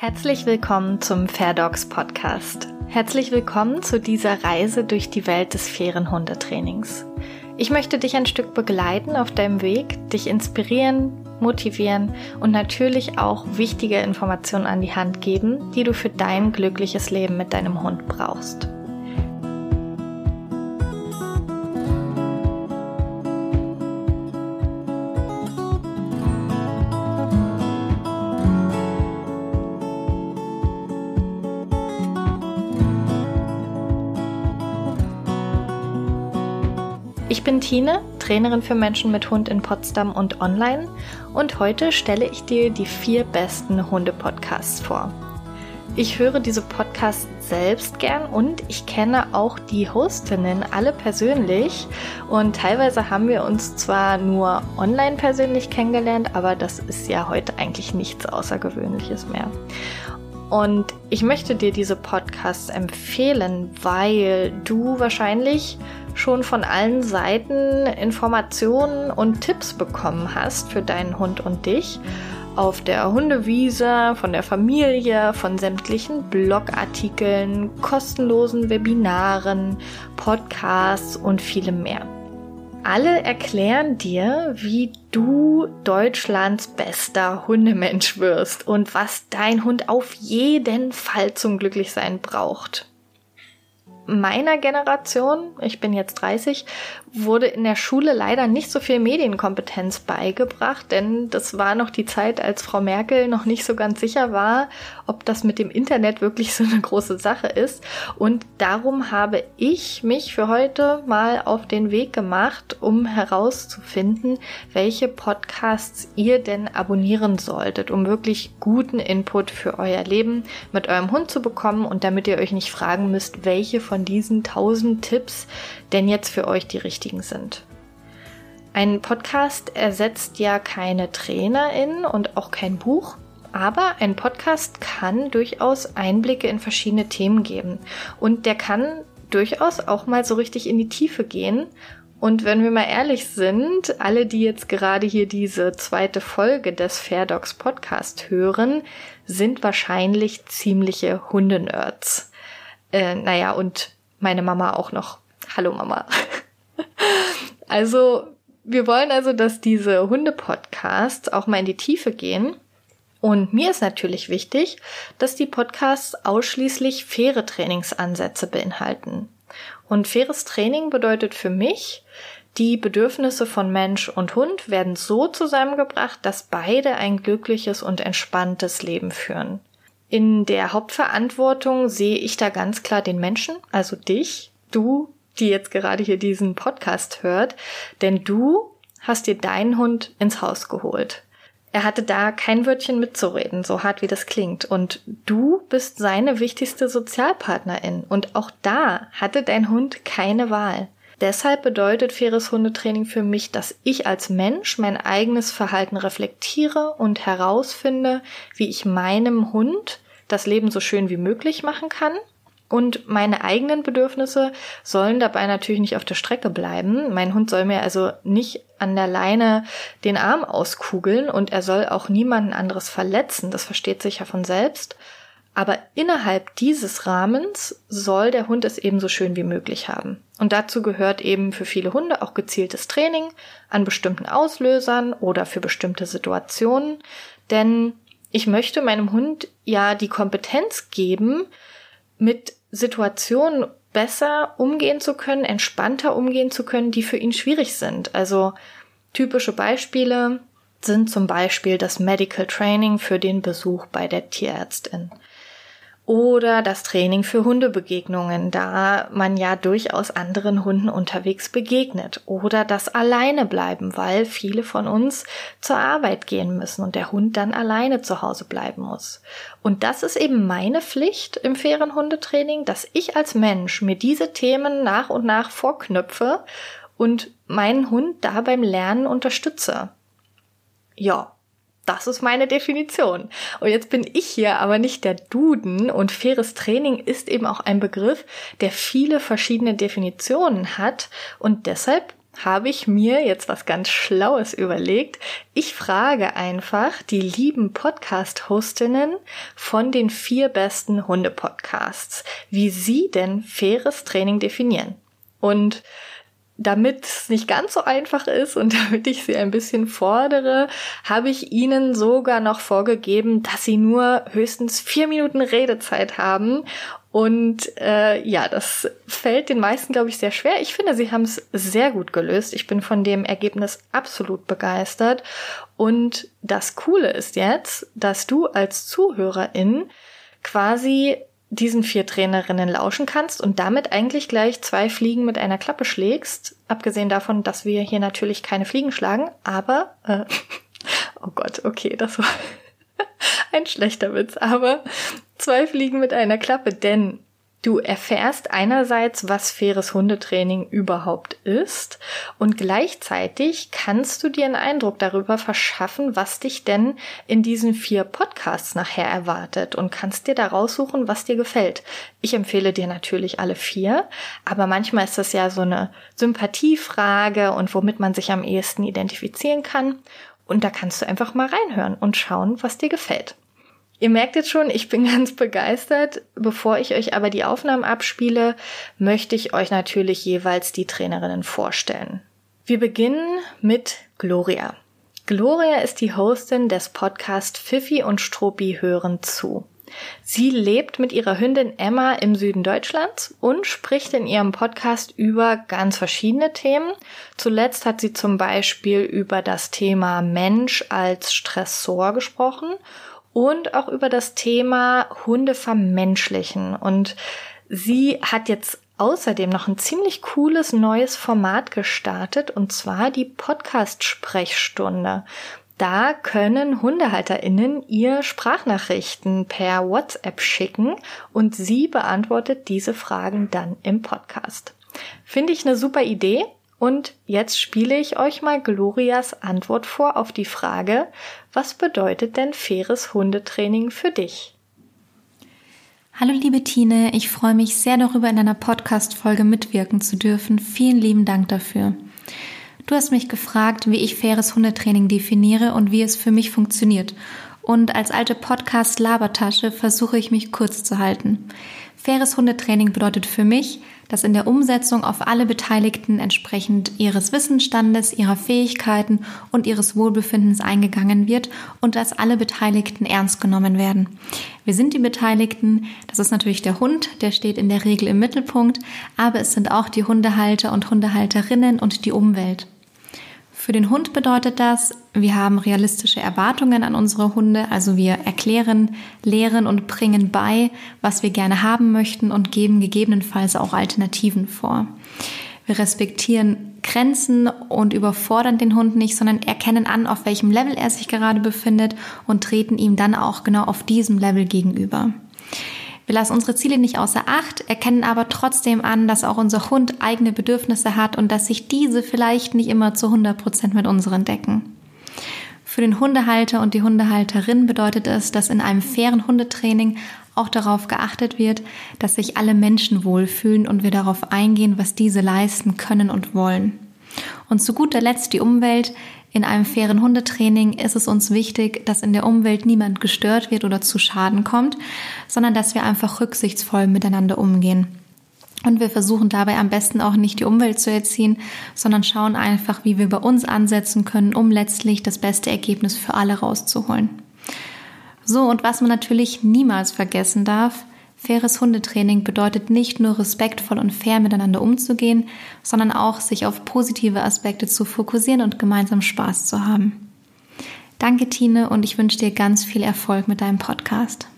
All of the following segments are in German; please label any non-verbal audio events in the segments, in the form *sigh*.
Herzlich willkommen zum Fair Dogs Podcast. Herzlich willkommen zu dieser Reise durch die Welt des fairen Hundetrainings. Ich möchte dich ein Stück begleiten auf deinem Weg, dich inspirieren, motivieren und natürlich auch wichtige Informationen an die Hand geben, die du für dein glückliches Leben mit deinem Hund brauchst. Ich bin Tine, Trainerin für Menschen mit Hund in Potsdam und online und heute stelle ich dir die vier besten Hunde-Podcasts vor. Ich höre diese Podcasts selbst gern und ich kenne auch die Hostinnen alle persönlich und teilweise haben wir uns zwar nur online persönlich kennengelernt, aber das ist ja heute eigentlich nichts Außergewöhnliches mehr. Und ich möchte dir diese Podcasts empfehlen, weil du wahrscheinlich schon von allen Seiten Informationen und Tipps bekommen hast für deinen Hund und dich. Auf der Hundewiese, von der Familie, von sämtlichen Blogartikeln, kostenlosen Webinaren, Podcasts und vielem mehr. Alle erklären dir, wie du Deutschlands bester Hundemensch wirst und was dein Hund auf jeden Fall zum Glücklichsein braucht meiner Generation, ich bin jetzt 30, wurde in der Schule leider nicht so viel Medienkompetenz beigebracht, denn das war noch die Zeit, als Frau Merkel noch nicht so ganz sicher war, ob das mit dem Internet wirklich so eine große Sache ist. Und darum habe ich mich für heute mal auf den Weg gemacht, um herauszufinden, welche Podcasts ihr denn abonnieren solltet, um wirklich guten Input für euer Leben mit eurem Hund zu bekommen und damit ihr euch nicht fragen müsst, welche von diesen tausend Tipps denn jetzt für euch die richtigen sind. Ein Podcast ersetzt ja keine Trainerin und auch kein Buch, aber ein Podcast kann durchaus Einblicke in verschiedene Themen geben und der kann durchaus auch mal so richtig in die Tiefe gehen. Und wenn wir mal ehrlich sind, alle, die jetzt gerade hier diese zweite Folge des Fair Dogs Podcast hören, sind wahrscheinlich ziemliche Hundenerds. Äh, naja, und meine Mama auch noch. Hallo Mama. Also, wir wollen also, dass diese Hunde-Podcasts auch mal in die Tiefe gehen. Und mir ist natürlich wichtig, dass die Podcasts ausschließlich faire Trainingsansätze beinhalten. Und faires Training bedeutet für mich, die Bedürfnisse von Mensch und Hund werden so zusammengebracht, dass beide ein glückliches und entspanntes Leben führen. In der Hauptverantwortung sehe ich da ganz klar den Menschen, also dich, du, die jetzt gerade hier diesen Podcast hört, denn du hast dir deinen Hund ins Haus geholt. Er hatte da kein Wörtchen mitzureden, so hart wie das klingt. Und du bist seine wichtigste Sozialpartnerin. Und auch da hatte dein Hund keine Wahl. Deshalb bedeutet faires Hundetraining für mich, dass ich als Mensch mein eigenes Verhalten reflektiere und herausfinde, wie ich meinem Hund das Leben so schön wie möglich machen kann. Und meine eigenen Bedürfnisse sollen dabei natürlich nicht auf der Strecke bleiben. Mein Hund soll mir also nicht an der Leine den Arm auskugeln und er soll auch niemanden anderes verletzen. Das versteht sich ja von selbst. Aber innerhalb dieses Rahmens soll der Hund es ebenso schön wie möglich haben. Und dazu gehört eben für viele Hunde auch gezieltes Training an bestimmten Auslösern oder für bestimmte Situationen. Denn ich möchte meinem Hund ja die Kompetenz geben, mit Situationen besser umgehen zu können, entspannter umgehen zu können, die für ihn schwierig sind. Also typische Beispiele sind zum Beispiel das Medical Training für den Besuch bei der Tierärztin oder das Training für Hundebegegnungen, da man ja durchaus anderen Hunden unterwegs begegnet. Oder das Alleine bleiben, weil viele von uns zur Arbeit gehen müssen und der Hund dann alleine zu Hause bleiben muss. Und das ist eben meine Pflicht im fairen Hundetraining, dass ich als Mensch mir diese Themen nach und nach vorknüpfe und meinen Hund da beim Lernen unterstütze. Ja, das ist meine Definition. Und jetzt bin ich hier aber nicht der Duden und faires Training ist eben auch ein Begriff, der viele verschiedene Definitionen hat und deshalb habe ich mir jetzt was ganz Schlaues überlegt. Ich frage einfach die lieben Podcast-Hostinnen von den vier besten Hunde-Podcasts, wie sie denn faires Training definieren. Und damit es nicht ganz so einfach ist und *laughs* damit ich sie ein bisschen fordere, habe ich ihnen sogar noch vorgegeben, dass sie nur höchstens vier Minuten Redezeit haben. Und äh, ja, das fällt den meisten, glaube ich, sehr schwer. Ich finde, sie haben es sehr gut gelöst. Ich bin von dem Ergebnis absolut begeistert. Und das Coole ist jetzt, dass du als Zuhörerin quasi diesen vier Trainerinnen lauschen kannst und damit eigentlich gleich zwei Fliegen mit einer Klappe schlägst. Abgesehen davon, dass wir hier natürlich keine Fliegen schlagen, aber äh, *laughs* oh Gott, okay, das war *laughs* ein schlechter Witz, aber zwei Fliegen mit einer Klappe, denn Du erfährst einerseits, was faires Hundetraining überhaupt ist und gleichzeitig kannst du dir einen Eindruck darüber verschaffen, was dich denn in diesen vier Podcasts nachher erwartet und kannst dir da raussuchen, was dir gefällt. Ich empfehle dir natürlich alle vier, aber manchmal ist das ja so eine Sympathiefrage und womit man sich am ehesten identifizieren kann und da kannst du einfach mal reinhören und schauen, was dir gefällt. Ihr merkt jetzt schon, ich bin *laughs* ganz begeistert. Bevor ich euch aber die Aufnahmen abspiele, möchte ich euch natürlich jeweils die Trainerinnen vorstellen. Wir beginnen mit Gloria. Gloria ist die Hostin des Podcasts Pfiffi und Struppi hören zu. Sie lebt mit ihrer Hündin Emma im Süden Deutschlands und spricht in ihrem Podcast über ganz verschiedene Themen. Zuletzt hat sie zum Beispiel über das Thema Mensch als Stressor gesprochen und auch über das Thema Hunde vermenschlichen. Und sie hat jetzt außerdem noch ein ziemlich cooles neues Format gestartet und zwar die Podcast-Sprechstunde. Da können HundehalterInnen ihr Sprachnachrichten per WhatsApp schicken und sie beantwortet diese Fragen dann im Podcast. Finde ich eine super Idee und jetzt spiele ich euch mal Glorias Antwort vor auf die Frage, was bedeutet denn faires Hundetraining für dich? Hallo liebe Tine, ich freue mich sehr darüber, in einer Podcast-Folge mitwirken zu dürfen. Vielen lieben Dank dafür. Du hast mich gefragt, wie ich faires Hundetraining definiere und wie es für mich funktioniert. Und als alte Podcast-Labertasche versuche ich mich kurz zu halten. Faires Hundetraining bedeutet für mich, dass in der Umsetzung auf alle Beteiligten entsprechend ihres Wissensstandes, ihrer Fähigkeiten und ihres Wohlbefindens eingegangen wird und dass alle Beteiligten ernst genommen werden. Wir sind die Beteiligten, das ist natürlich der Hund, der steht in der Regel im Mittelpunkt, aber es sind auch die Hundehalter und Hundehalterinnen und die Umwelt. Für den Hund bedeutet das, wir haben realistische Erwartungen an unsere Hunde, also wir erklären, lehren und bringen bei, was wir gerne haben möchten und geben gegebenenfalls auch Alternativen vor. Wir respektieren Grenzen und überfordern den Hund nicht, sondern erkennen an, auf welchem Level er sich gerade befindet und treten ihm dann auch genau auf diesem Level gegenüber. Wir lassen unsere Ziele nicht außer Acht, erkennen aber trotzdem an, dass auch unser Hund eigene Bedürfnisse hat und dass sich diese vielleicht nicht immer zu 100 Prozent mit unseren decken. Für den Hundehalter und die Hundehalterin bedeutet es, dass in einem fairen Hundetraining auch darauf geachtet wird, dass sich alle Menschen wohlfühlen und wir darauf eingehen, was diese leisten können und wollen. Und zu guter Letzt die Umwelt. In einem fairen Hundetraining ist es uns wichtig, dass in der Umwelt niemand gestört wird oder zu Schaden kommt, sondern dass wir einfach rücksichtsvoll miteinander umgehen. Und wir versuchen dabei am besten auch nicht die Umwelt zu erziehen, sondern schauen einfach, wie wir bei uns ansetzen können, um letztlich das beste Ergebnis für alle rauszuholen. So, und was man natürlich niemals vergessen darf, Faires Hundetraining bedeutet nicht nur respektvoll und fair miteinander umzugehen, sondern auch sich auf positive Aspekte zu fokussieren und gemeinsam Spaß zu haben. Danke, Tine, und ich wünsche dir ganz viel Erfolg mit deinem Podcast.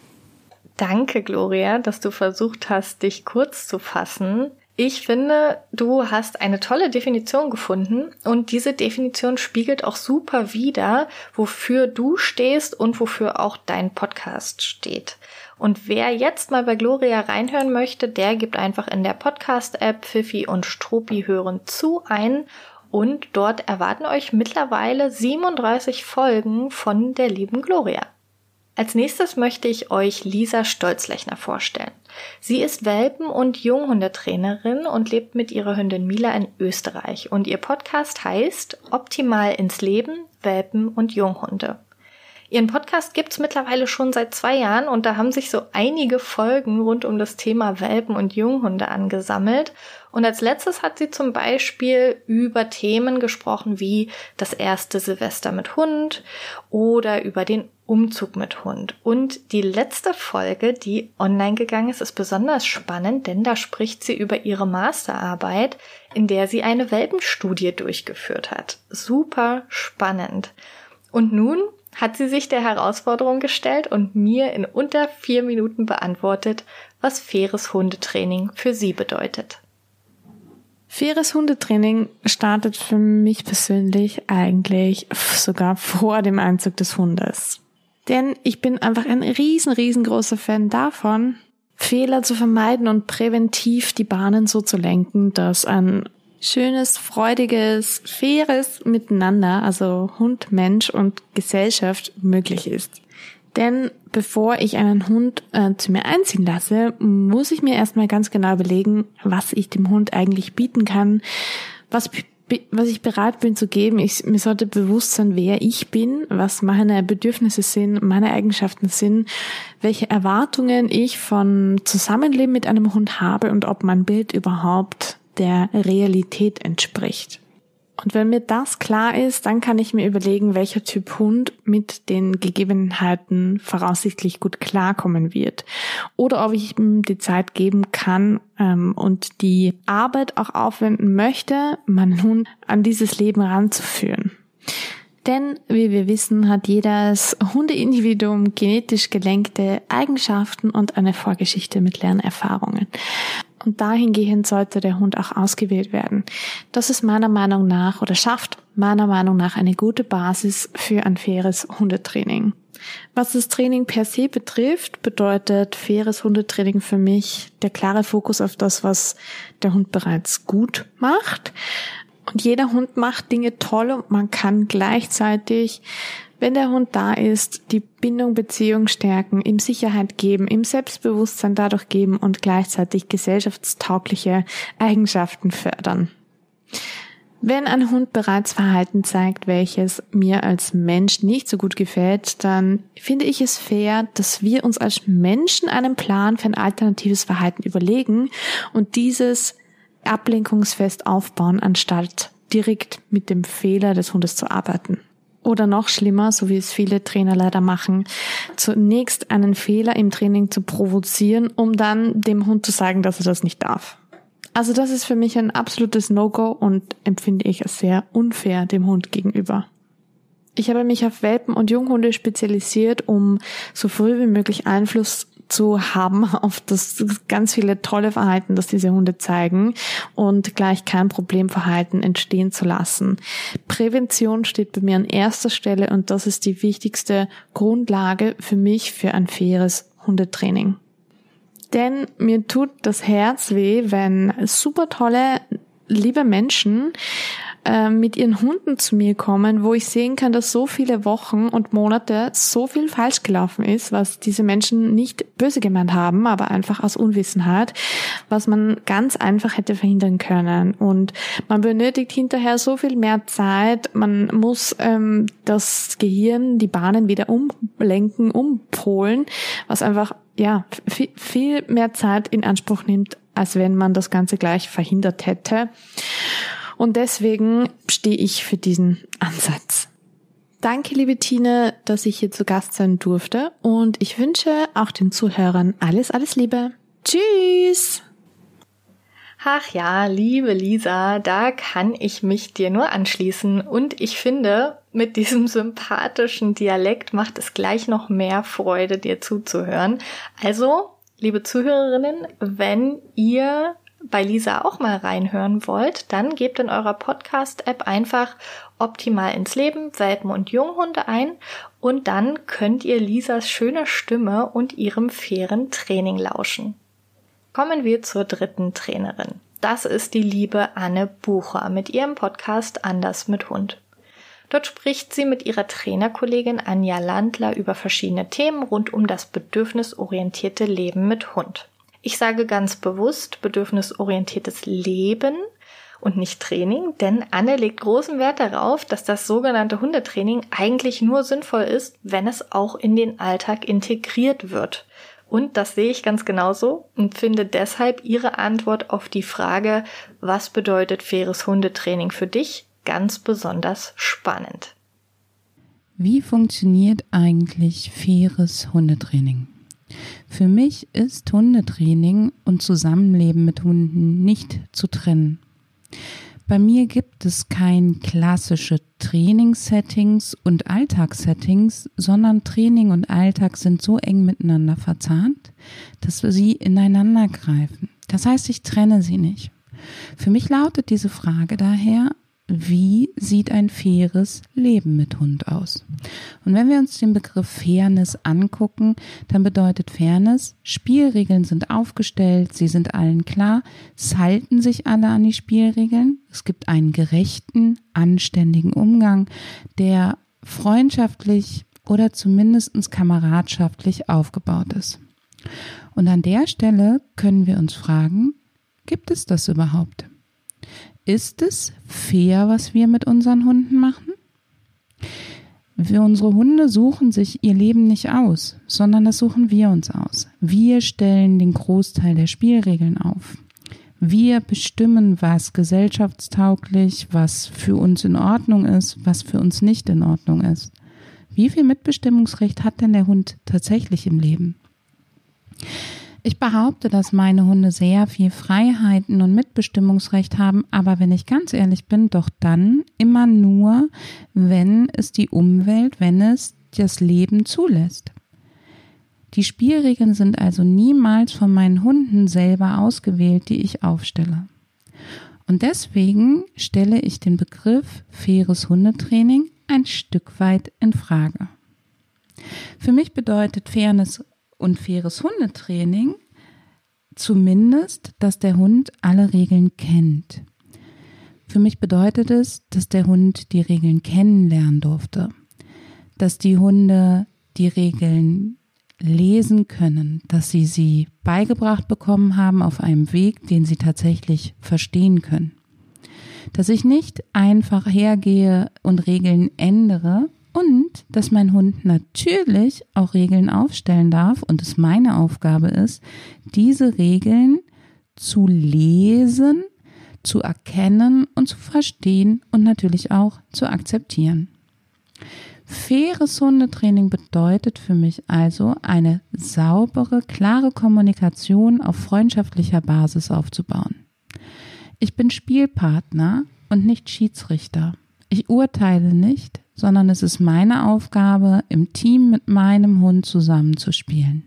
Danke, Gloria, dass du versucht hast, dich kurz zu fassen. Ich finde, du hast eine tolle Definition gefunden und diese Definition spiegelt auch super wider, wofür du stehst und wofür auch dein Podcast steht. Und wer jetzt mal bei Gloria reinhören möchte, der gibt einfach in der Podcast-App Pfiffi und Struppi hören zu ein. Und dort erwarten euch mittlerweile 37 Folgen von der lieben Gloria. Als nächstes möchte ich euch Lisa Stolzlechner vorstellen. Sie ist Welpen- und Junghundetrainerin und lebt mit ihrer Hündin Mila in Österreich. Und ihr Podcast heißt Optimal ins Leben, Welpen und Junghunde. Ihren Podcast gibt's mittlerweile schon seit zwei Jahren und da haben sich so einige Folgen rund um das Thema Welpen und Junghunde angesammelt. Und als letztes hat sie zum Beispiel über Themen gesprochen wie das erste Silvester mit Hund oder über den Umzug mit Hund. Und die letzte Folge, die online gegangen ist, ist besonders spannend, denn da spricht sie über ihre Masterarbeit, in der sie eine Welpenstudie durchgeführt hat. Super spannend. Und nun hat sie sich der Herausforderung gestellt und mir in unter vier Minuten beantwortet, was faires Hundetraining für sie bedeutet. Faires Hundetraining startet für mich persönlich eigentlich sogar vor dem Einzug des Hundes. Denn ich bin einfach ein riesen, riesengroßer Fan davon, Fehler zu vermeiden und präventiv die Bahnen so zu lenken, dass ein schönes, freudiges, faires Miteinander, also Hund, Mensch und Gesellschaft möglich ist. Denn bevor ich einen Hund äh, zu mir einziehen lasse, muss ich mir erstmal ganz genau überlegen, was ich dem Hund eigentlich bieten kann, was, was ich bereit bin zu geben. Ich, mir sollte bewusst sein, wer ich bin, was meine Bedürfnisse sind, meine Eigenschaften sind, welche Erwartungen ich von Zusammenleben mit einem Hund habe und ob mein Bild überhaupt der Realität entspricht. Und wenn mir das klar ist, dann kann ich mir überlegen, welcher Typ Hund mit den Gegebenheiten voraussichtlich gut klarkommen wird. Oder ob ich ihm die Zeit geben kann ähm, und die Arbeit auch aufwenden möchte, meinen Hund an dieses Leben ranzuführen. Denn, wie wir wissen, hat jedes Hundeindividuum genetisch gelenkte Eigenschaften und eine Vorgeschichte mit Lernerfahrungen. Und dahingehend sollte der Hund auch ausgewählt werden. Das ist meiner Meinung nach oder schafft meiner Meinung nach eine gute Basis für ein faires Hundetraining. Was das Training per se betrifft, bedeutet faires Hundetraining für mich der klare Fokus auf das, was der Hund bereits gut macht. Und jeder Hund macht Dinge toll und man kann gleichzeitig wenn der Hund da ist, die Bindung, Beziehung stärken, ihm Sicherheit geben, ihm Selbstbewusstsein dadurch geben und gleichzeitig gesellschaftstaugliche Eigenschaften fördern. Wenn ein Hund bereits Verhalten zeigt, welches mir als Mensch nicht so gut gefällt, dann finde ich es fair, dass wir uns als Menschen einen Plan für ein alternatives Verhalten überlegen und dieses ablenkungsfest aufbauen, anstatt direkt mit dem Fehler des Hundes zu arbeiten. Oder noch schlimmer, so wie es viele Trainer leider machen, zunächst einen Fehler im Training zu provozieren, um dann dem Hund zu sagen, dass er das nicht darf. Also das ist für mich ein absolutes No-Go und empfinde ich als sehr unfair dem Hund gegenüber. Ich habe mich auf Welpen und Junghunde spezialisiert, um so früh wie möglich Einfluss zu haben *laughs* auf das ganz viele tolle Verhalten, das diese Hunde zeigen und gleich kein Problemverhalten entstehen zu lassen. Prävention steht bei mir an erster Stelle und das ist die wichtigste Grundlage für mich für ein faires Hundetraining. Denn mir tut das Herz weh, wenn super tolle, liebe Menschen äh, mit ihren Hunden zu mir kommen, wo ich sehen kann, dass so viele Wochen und Monate so viel falsch gelaufen ist, was diese Menschen nicht böse gemeint haben, aber einfach aus Unwissenheit, was man ganz einfach hätte verhindern können. Und man benötigt hinterher so viel mehr Zeit, man muss ähm, das Gehirn, die Bahnen wieder umlenken, umpolen, was einfach ja viel mehr Zeit in Anspruch nimmt, als wenn man das Ganze gleich verhindert hätte. Und deswegen stehe ich für diesen Ansatz. Danke, liebe Tine, dass ich hier zu Gast sein durfte und ich wünsche auch den Zuhörern alles, alles Liebe. Tschüss! Ach ja, liebe Lisa, da kann ich mich dir nur anschließen. Und ich finde, mit diesem sympathischen Dialekt macht es gleich noch mehr Freude, dir zuzuhören. Also, liebe Zuhörerinnen, wenn ihr bei Lisa auch mal reinhören wollt, dann gebt in eurer Podcast-App einfach optimal ins Leben, Welpen und Junghunde ein und dann könnt ihr Lisas schöner Stimme und ihrem fairen Training lauschen. Kommen wir zur dritten Trainerin. Das ist die liebe Anne Bucher mit ihrem Podcast Anders mit Hund. Dort spricht sie mit ihrer Trainerkollegin Anja Landler über verschiedene Themen rund um das bedürfnisorientierte Leben mit Hund. Ich sage ganz bewusst bedürfnisorientiertes Leben und nicht Training, denn Anne legt großen Wert darauf, dass das sogenannte Hundetraining eigentlich nur sinnvoll ist, wenn es auch in den Alltag integriert wird. Und das sehe ich ganz genauso und finde deshalb Ihre Antwort auf die Frage, was bedeutet faires Hundetraining für dich, ganz besonders spannend. Wie funktioniert eigentlich faires Hundetraining? Für mich ist Hundetraining und Zusammenleben mit Hunden nicht zu trennen. Bei mir gibt es kein klassische Trainingssettings und Alltagssettings, sondern Training und Alltag sind so eng miteinander verzahnt, dass wir sie ineinander greifen. Das heißt, ich trenne sie nicht. Für mich lautet diese Frage daher, wie sieht ein faires Leben mit Hund aus? Und wenn wir uns den Begriff Fairness angucken, dann bedeutet Fairness, Spielregeln sind aufgestellt, sie sind allen klar, es halten sich alle an die Spielregeln, es gibt einen gerechten, anständigen Umgang, der freundschaftlich oder zumindest kameradschaftlich aufgebaut ist. Und an der Stelle können wir uns fragen, gibt es das überhaupt? Ist es fair, was wir mit unseren Hunden machen? Wir, unsere Hunde suchen sich ihr Leben nicht aus, sondern das suchen wir uns aus. Wir stellen den Großteil der Spielregeln auf. Wir bestimmen, was gesellschaftstauglich, was für uns in Ordnung ist, was für uns nicht in Ordnung ist. Wie viel Mitbestimmungsrecht hat denn der Hund tatsächlich im Leben? Ich behaupte, dass meine Hunde sehr viel Freiheiten und Mitbestimmungsrecht haben, aber wenn ich ganz ehrlich bin, doch dann immer nur, wenn es die Umwelt, wenn es das Leben zulässt. Die Spielregeln sind also niemals von meinen Hunden selber ausgewählt, die ich aufstelle. Und deswegen stelle ich den Begriff faires Hundetraining ein Stück weit in Frage. Für mich bedeutet Fairness und faires Hundetraining zumindest, dass der Hund alle Regeln kennt. Für mich bedeutet es, dass der Hund die Regeln kennenlernen durfte, dass die Hunde die Regeln lesen können, dass sie sie beigebracht bekommen haben auf einem Weg, den sie tatsächlich verstehen können. Dass ich nicht einfach hergehe und Regeln ändere, und dass mein Hund natürlich auch Regeln aufstellen darf und es meine Aufgabe ist, diese Regeln zu lesen, zu erkennen und zu verstehen und natürlich auch zu akzeptieren. Faires Hundetraining bedeutet für mich also eine saubere, klare Kommunikation auf freundschaftlicher Basis aufzubauen. Ich bin Spielpartner und nicht Schiedsrichter. Ich urteile nicht, sondern es ist meine Aufgabe, im Team mit meinem Hund zusammenzuspielen.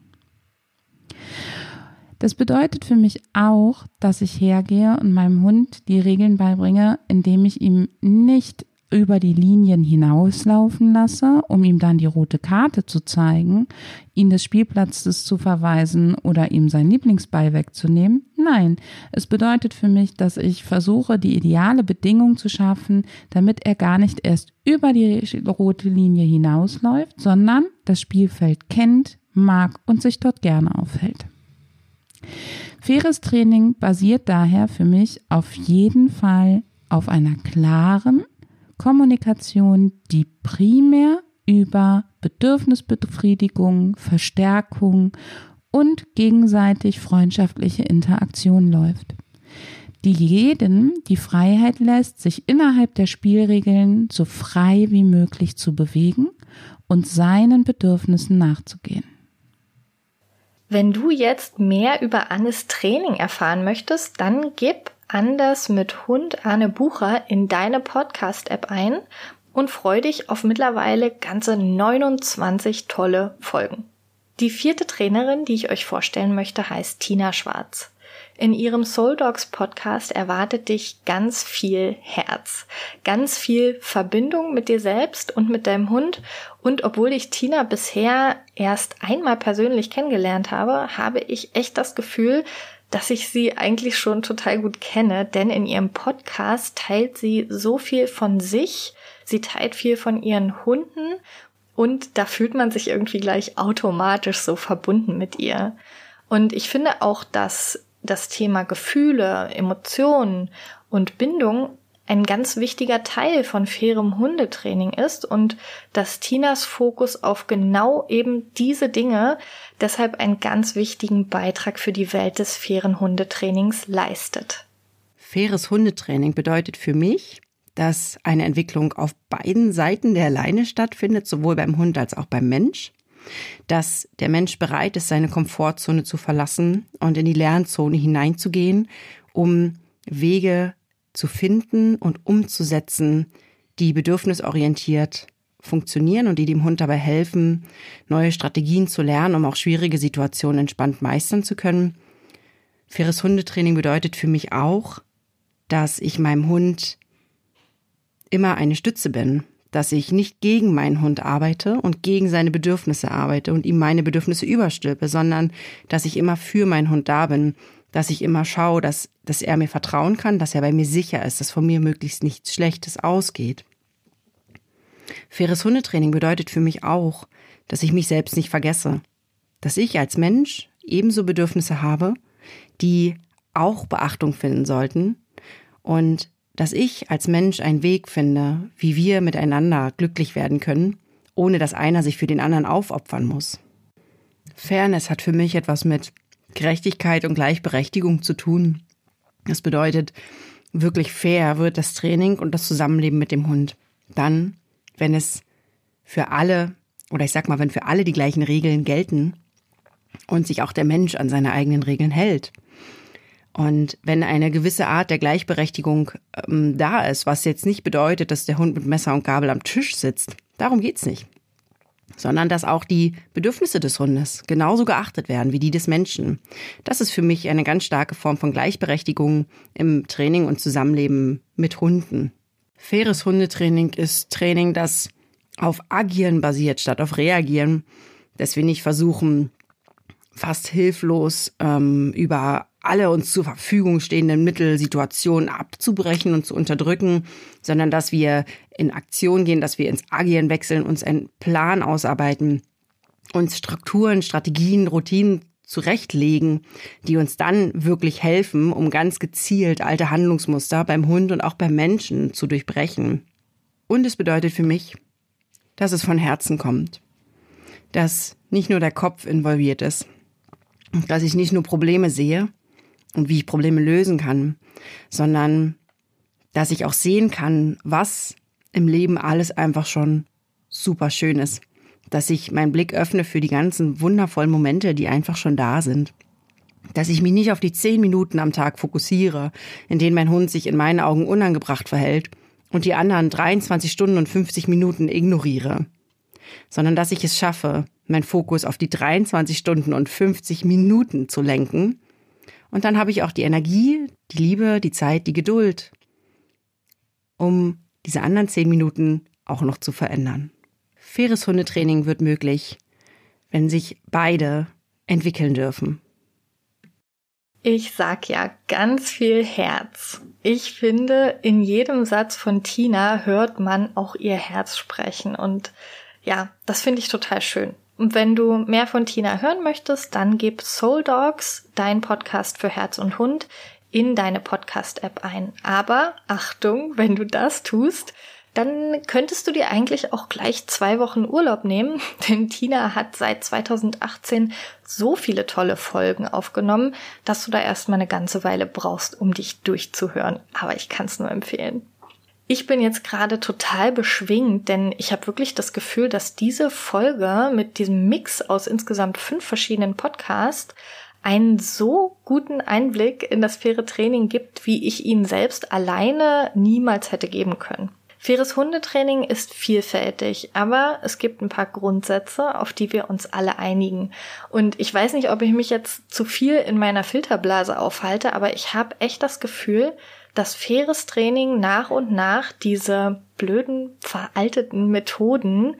Das bedeutet für mich auch, dass ich hergehe und meinem Hund die Regeln beibringe, indem ich ihm nicht über die Linien hinauslaufen lasse, um ihm dann die rote Karte zu zeigen, ihn des Spielplatzes zu verweisen oder ihm sein Lieblingsball wegzunehmen. Nein, es bedeutet für mich, dass ich versuche, die ideale Bedingung zu schaffen, damit er gar nicht erst über die rote Linie hinausläuft, sondern das Spielfeld kennt, mag und sich dort gerne aufhält. Faires Training basiert daher für mich auf jeden Fall auf einer klaren, Kommunikation, die primär über Bedürfnisbefriedigung, Verstärkung und gegenseitig freundschaftliche Interaktion läuft, die jedem die Freiheit lässt, sich innerhalb der Spielregeln so frei wie möglich zu bewegen und seinen Bedürfnissen nachzugehen. Wenn du jetzt mehr über Annes Training erfahren möchtest, dann gib Anders mit Hund Arne Bucher in deine Podcast-App ein und freu dich auf mittlerweile ganze 29 tolle Folgen. Die vierte Trainerin, die ich euch vorstellen möchte, heißt Tina Schwarz. In ihrem Soul Dogs Podcast erwartet dich ganz viel Herz, ganz viel Verbindung mit dir selbst und mit deinem Hund. Und obwohl ich Tina bisher erst einmal persönlich kennengelernt habe, habe ich echt das Gefühl, dass ich sie eigentlich schon total gut kenne, denn in ihrem Podcast teilt sie so viel von sich, Sie teilt viel von ihren Hunden und da fühlt man sich irgendwie gleich automatisch so verbunden mit ihr. Und ich finde auch, dass das Thema Gefühle, Emotionen und Bindung ein ganz wichtiger Teil von fairem Hundetraining ist und dass Tinas Fokus auf genau eben diese Dinge deshalb einen ganz wichtigen Beitrag für die Welt des fairen Hundetrainings leistet. Faires Hundetraining bedeutet für mich, dass eine Entwicklung auf beiden Seiten der Leine stattfindet, sowohl beim Hund als auch beim Mensch, dass der Mensch bereit ist, seine Komfortzone zu verlassen und in die Lernzone hineinzugehen, um Wege zu finden und umzusetzen, die bedürfnisorientiert funktionieren und die dem Hund dabei helfen, neue Strategien zu lernen, um auch schwierige Situationen entspannt meistern zu können. Faires Hundetraining bedeutet für mich auch, dass ich meinem Hund immer eine Stütze bin, dass ich nicht gegen meinen Hund arbeite und gegen seine Bedürfnisse arbeite und ihm meine Bedürfnisse überstülpe, sondern dass ich immer für meinen Hund da bin, dass ich immer schaue, dass, dass er mir vertrauen kann, dass er bei mir sicher ist, dass von mir möglichst nichts Schlechtes ausgeht. Faires Hundetraining bedeutet für mich auch, dass ich mich selbst nicht vergesse, dass ich als Mensch ebenso Bedürfnisse habe, die auch Beachtung finden sollten und dass ich als Mensch einen Weg finde, wie wir miteinander glücklich werden können, ohne dass einer sich für den anderen aufopfern muss. Fairness hat für mich etwas mit Gerechtigkeit und Gleichberechtigung zu tun. Das bedeutet, wirklich fair wird das Training und das Zusammenleben mit dem Hund. Dann, wenn es für alle, oder ich sag mal, wenn für alle die gleichen Regeln gelten und sich auch der Mensch an seine eigenen Regeln hält. Und wenn eine gewisse Art der Gleichberechtigung ähm, da ist, was jetzt nicht bedeutet, dass der Hund mit Messer und Gabel am Tisch sitzt, darum geht's nicht sondern dass auch die Bedürfnisse des Hundes genauso geachtet werden wie die des Menschen. Das ist für mich eine ganz starke Form von Gleichberechtigung im Training und Zusammenleben mit Hunden. Faires Hundetraining ist Training, das auf Agieren basiert statt auf Reagieren, dass wir nicht versuchen, fast hilflos ähm, über alle uns zur Verfügung stehenden Mittel Situationen abzubrechen und zu unterdrücken, sondern dass wir in Aktion gehen, dass wir ins Agieren wechseln, uns einen Plan ausarbeiten, uns Strukturen, Strategien, Routinen zurechtlegen, die uns dann wirklich helfen, um ganz gezielt alte Handlungsmuster beim Hund und auch beim Menschen zu durchbrechen. Und es bedeutet für mich, dass es von Herzen kommt, dass nicht nur der Kopf involviert ist, dass ich nicht nur Probleme sehe, und wie ich Probleme lösen kann, sondern dass ich auch sehen kann, was im Leben alles einfach schon super schön ist. Dass ich meinen Blick öffne für die ganzen wundervollen Momente, die einfach schon da sind. Dass ich mich nicht auf die zehn Minuten am Tag fokussiere, in denen mein Hund sich in meinen Augen unangebracht verhält und die anderen 23 Stunden und 50 Minuten ignoriere. Sondern dass ich es schaffe, meinen Fokus auf die 23 Stunden und 50 Minuten zu lenken und dann habe ich auch die Energie, die Liebe, die Zeit, die Geduld, um diese anderen zehn Minuten auch noch zu verändern. Faires Hundetraining wird möglich, wenn sich beide entwickeln dürfen. Ich sag ja ganz viel Herz. Ich finde, in jedem Satz von Tina hört man auch ihr Herz sprechen und ja, das finde ich total schön. Und wenn du mehr von Tina hören möchtest, dann gib Soul Dogs, dein Podcast für Herz und Hund, in deine Podcast-App ein. Aber Achtung, wenn du das tust, dann könntest du dir eigentlich auch gleich zwei Wochen Urlaub nehmen, *laughs* denn Tina hat seit 2018 so viele tolle Folgen aufgenommen, dass du da erstmal eine ganze Weile brauchst, um dich durchzuhören. Aber ich kann es nur empfehlen. Ich bin jetzt gerade total beschwingt, denn ich habe wirklich das Gefühl, dass diese Folge mit diesem Mix aus insgesamt fünf verschiedenen Podcasts einen so guten Einblick in das faire Training gibt, wie ich ihn selbst alleine niemals hätte geben können. Faires Hundetraining ist vielfältig, aber es gibt ein paar Grundsätze, auf die wir uns alle einigen. Und ich weiß nicht, ob ich mich jetzt zu viel in meiner Filterblase aufhalte, aber ich habe echt das Gefühl, dass faires Training nach und nach diese blöden, veralteten Methoden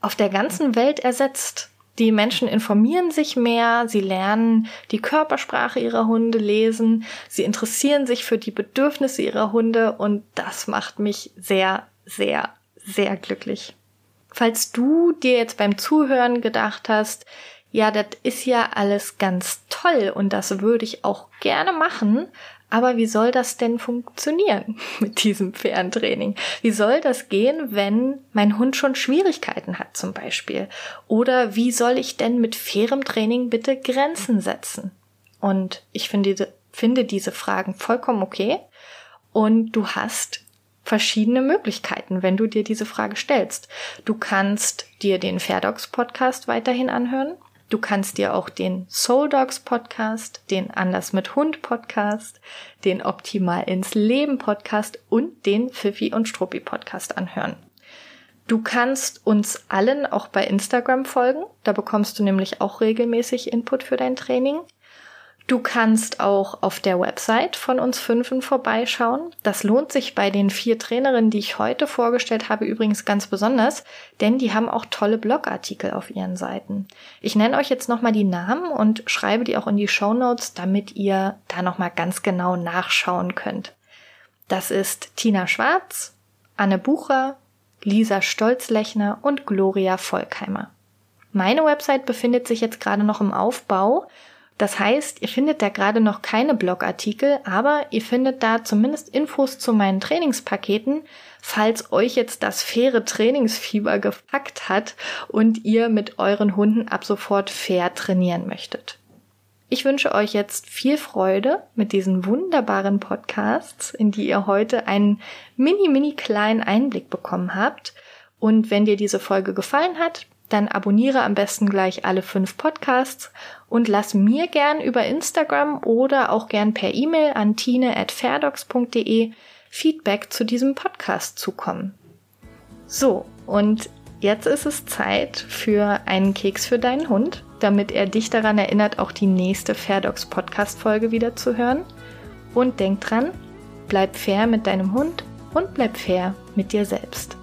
auf der ganzen Welt ersetzt. Die Menschen informieren sich mehr, sie lernen die Körpersprache ihrer Hunde lesen, sie interessieren sich für die Bedürfnisse ihrer Hunde und das macht mich sehr, sehr sehr glücklich. Falls du dir jetzt beim Zuhören gedacht hast, ja, das ist ja alles ganz toll und das würde ich auch gerne machen, aber wie soll das denn funktionieren *laughs* mit diesem fairen Training? Wie soll das gehen, wenn mein Hund schon Schwierigkeiten hat zum Beispiel? Oder wie soll ich denn mit fairem Training bitte Grenzen setzen? Und ich finde diese, finde diese Fragen vollkommen okay. Und du hast verschiedene Möglichkeiten, wenn du dir diese Frage stellst. Du kannst dir den Fair Dogs Podcast weiterhin anhören. Du kannst dir auch den Soul Dogs Podcast, den Anders mit Hund Podcast, den Optimal ins Leben Podcast und den Pfiffi und Struppi Podcast anhören. Du kannst uns allen auch bei Instagram folgen. Da bekommst du nämlich auch regelmäßig Input für dein Training. Du kannst auch auf der Website von uns Fünfen vorbeischauen. Das lohnt sich bei den vier Trainerinnen, die ich heute vorgestellt habe, übrigens ganz besonders, denn die haben auch tolle Blogartikel auf ihren Seiten. Ich nenne euch jetzt nochmal die Namen und schreibe die auch in die Show Notes, damit ihr da nochmal ganz genau nachschauen könnt. Das ist Tina Schwarz, Anne Bucher, Lisa Stolzlechner und Gloria Volkheimer. Meine Website befindet sich jetzt gerade noch im Aufbau das heißt, ihr findet da gerade noch keine Blogartikel, aber ihr findet da zumindest Infos zu meinen Trainingspaketen, falls euch jetzt das faire Trainingsfieber gepackt hat und ihr mit euren Hunden ab sofort fair trainieren möchtet. Ich wünsche euch jetzt viel Freude mit diesen wunderbaren Podcasts, in die ihr heute einen mini, mini kleinen Einblick bekommen habt. Und wenn dir diese Folge gefallen hat, dann abonniere am besten gleich alle fünf Podcasts und lass mir gern über Instagram oder auch gern per E-Mail an tine.fairdocs.de Feedback zu diesem Podcast zukommen. So, und jetzt ist es Zeit für einen Keks für deinen Hund, damit er dich daran erinnert, auch die nächste Fairdocs Podcast Folge wieder zu hören. Und denk dran, bleib fair mit deinem Hund und bleib fair mit dir selbst.